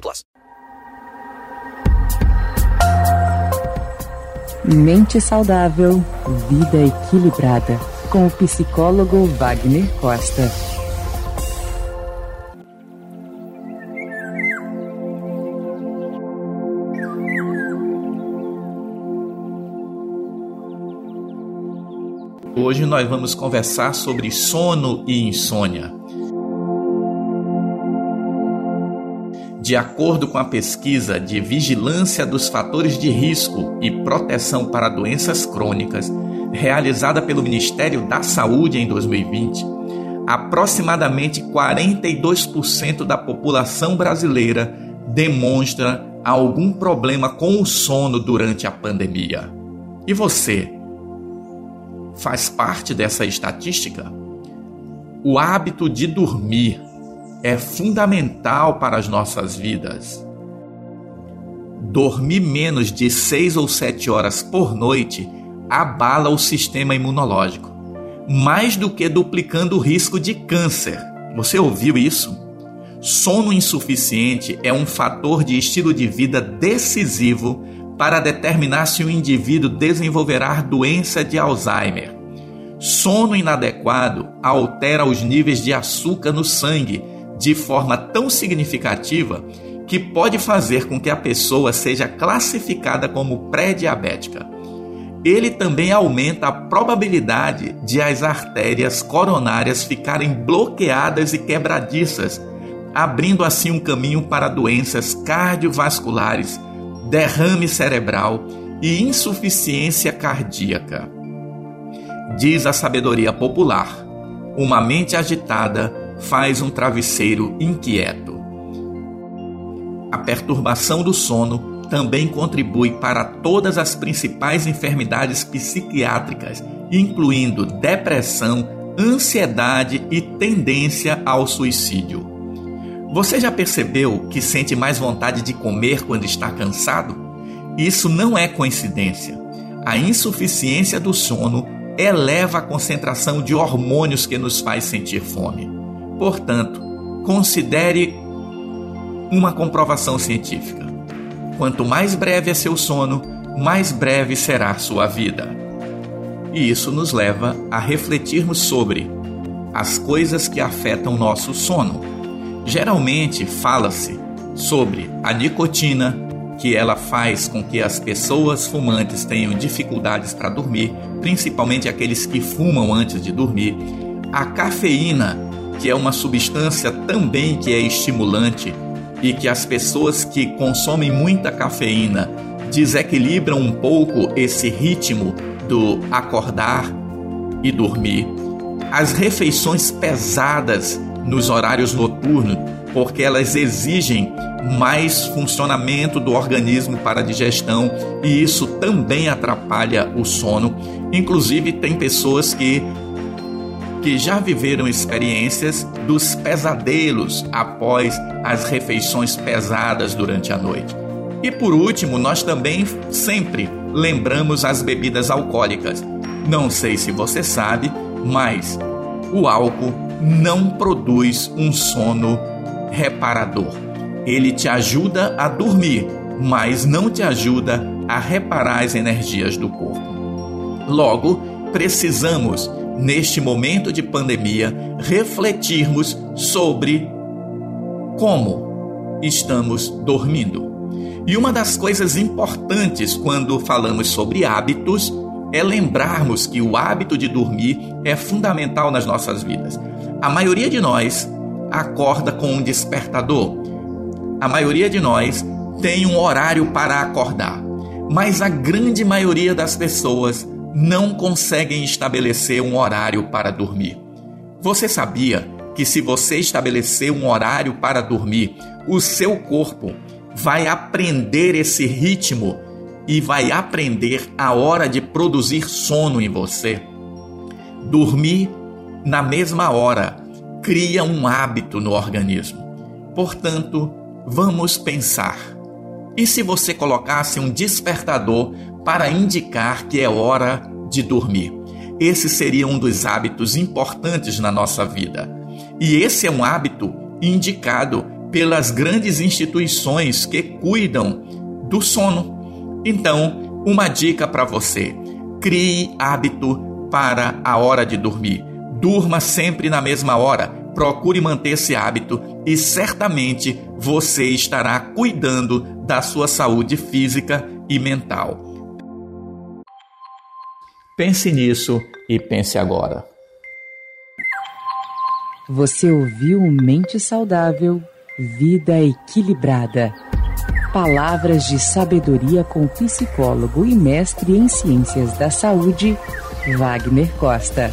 plus. Mente saudável, vida equilibrada. Com o psicólogo Wagner Costa. Hoje nós vamos conversar sobre sono e insônia. De acordo com a pesquisa de vigilância dos fatores de risco e proteção para doenças crônicas, realizada pelo Ministério da Saúde em 2020, aproximadamente 42% da população brasileira demonstra algum problema com o sono durante a pandemia. E você? Faz parte dessa estatística? O hábito de dormir é fundamental para as nossas vidas. Dormir menos de 6 ou 7 horas por noite abala o sistema imunológico, mais do que duplicando o risco de câncer. Você ouviu isso? Sono insuficiente é um fator de estilo de vida decisivo para determinar se o indivíduo desenvolverá doença de Alzheimer. Sono inadequado altera os níveis de açúcar no sangue de forma tão significativa que pode fazer com que a pessoa seja classificada como pré-diabética. Ele também aumenta a probabilidade de as artérias coronárias ficarem bloqueadas e quebradiças, abrindo assim um caminho para doenças cardiovasculares, derrame cerebral e insuficiência cardíaca. Diz a sabedoria popular: uma mente agitada faz um travesseiro inquieto. A perturbação do sono também contribui para todas as principais enfermidades psiquiátricas, incluindo depressão, ansiedade e tendência ao suicídio. Você já percebeu que sente mais vontade de comer quando está cansado? Isso não é coincidência. A insuficiência do sono eleva a concentração de hormônios que nos faz sentir fome. Portanto, considere uma comprovação científica. Quanto mais breve é seu sono, mais breve será sua vida. E isso nos leva a refletirmos sobre as coisas que afetam nosso sono. Geralmente fala-se sobre a nicotina, que ela faz com que as pessoas fumantes tenham dificuldades para dormir, principalmente aqueles que fumam antes de dormir, a cafeína, que é uma substância também que é estimulante e que as pessoas que consomem muita cafeína desequilibram um pouco esse ritmo do acordar e dormir. As refeições pesadas nos horários noturnos, porque elas exigem mais funcionamento do organismo para digestão e isso também atrapalha o sono. Inclusive, tem pessoas que que já viveram experiências dos pesadelos após as refeições pesadas durante a noite. E por último, nós também sempre lembramos as bebidas alcoólicas. Não sei se você sabe, mas o álcool não produz um sono reparador. Ele te ajuda a dormir, mas não te ajuda a reparar as energias do corpo. Logo, precisamos, neste momento de pandemia, refletirmos sobre como estamos dormindo. E uma das coisas importantes quando falamos sobre hábitos é lembrarmos que o hábito de dormir é fundamental nas nossas vidas. A maioria de nós acorda com um despertador. A maioria de nós tem um horário para acordar, mas a grande maioria das pessoas não conseguem estabelecer um horário para dormir. Você sabia que se você estabelecer um horário para dormir, o seu corpo vai aprender esse ritmo e vai aprender a hora de produzir sono em você? Dormir na mesma hora cria um hábito no organismo. Portanto, vamos pensar. E se você colocasse um despertador para indicar que é hora de dormir? Esse seria um dos hábitos importantes na nossa vida. E esse é um hábito indicado pelas grandes instituições que cuidam do sono. Então, uma dica para você: crie hábito para a hora de dormir. Durma sempre na mesma hora. Procure manter esse hábito e certamente você estará cuidando da sua saúde física e mental. Pense nisso e pense agora. Você ouviu Mente Saudável, Vida Equilibrada. Palavras de sabedoria com psicólogo e mestre em ciências da saúde, Wagner Costa.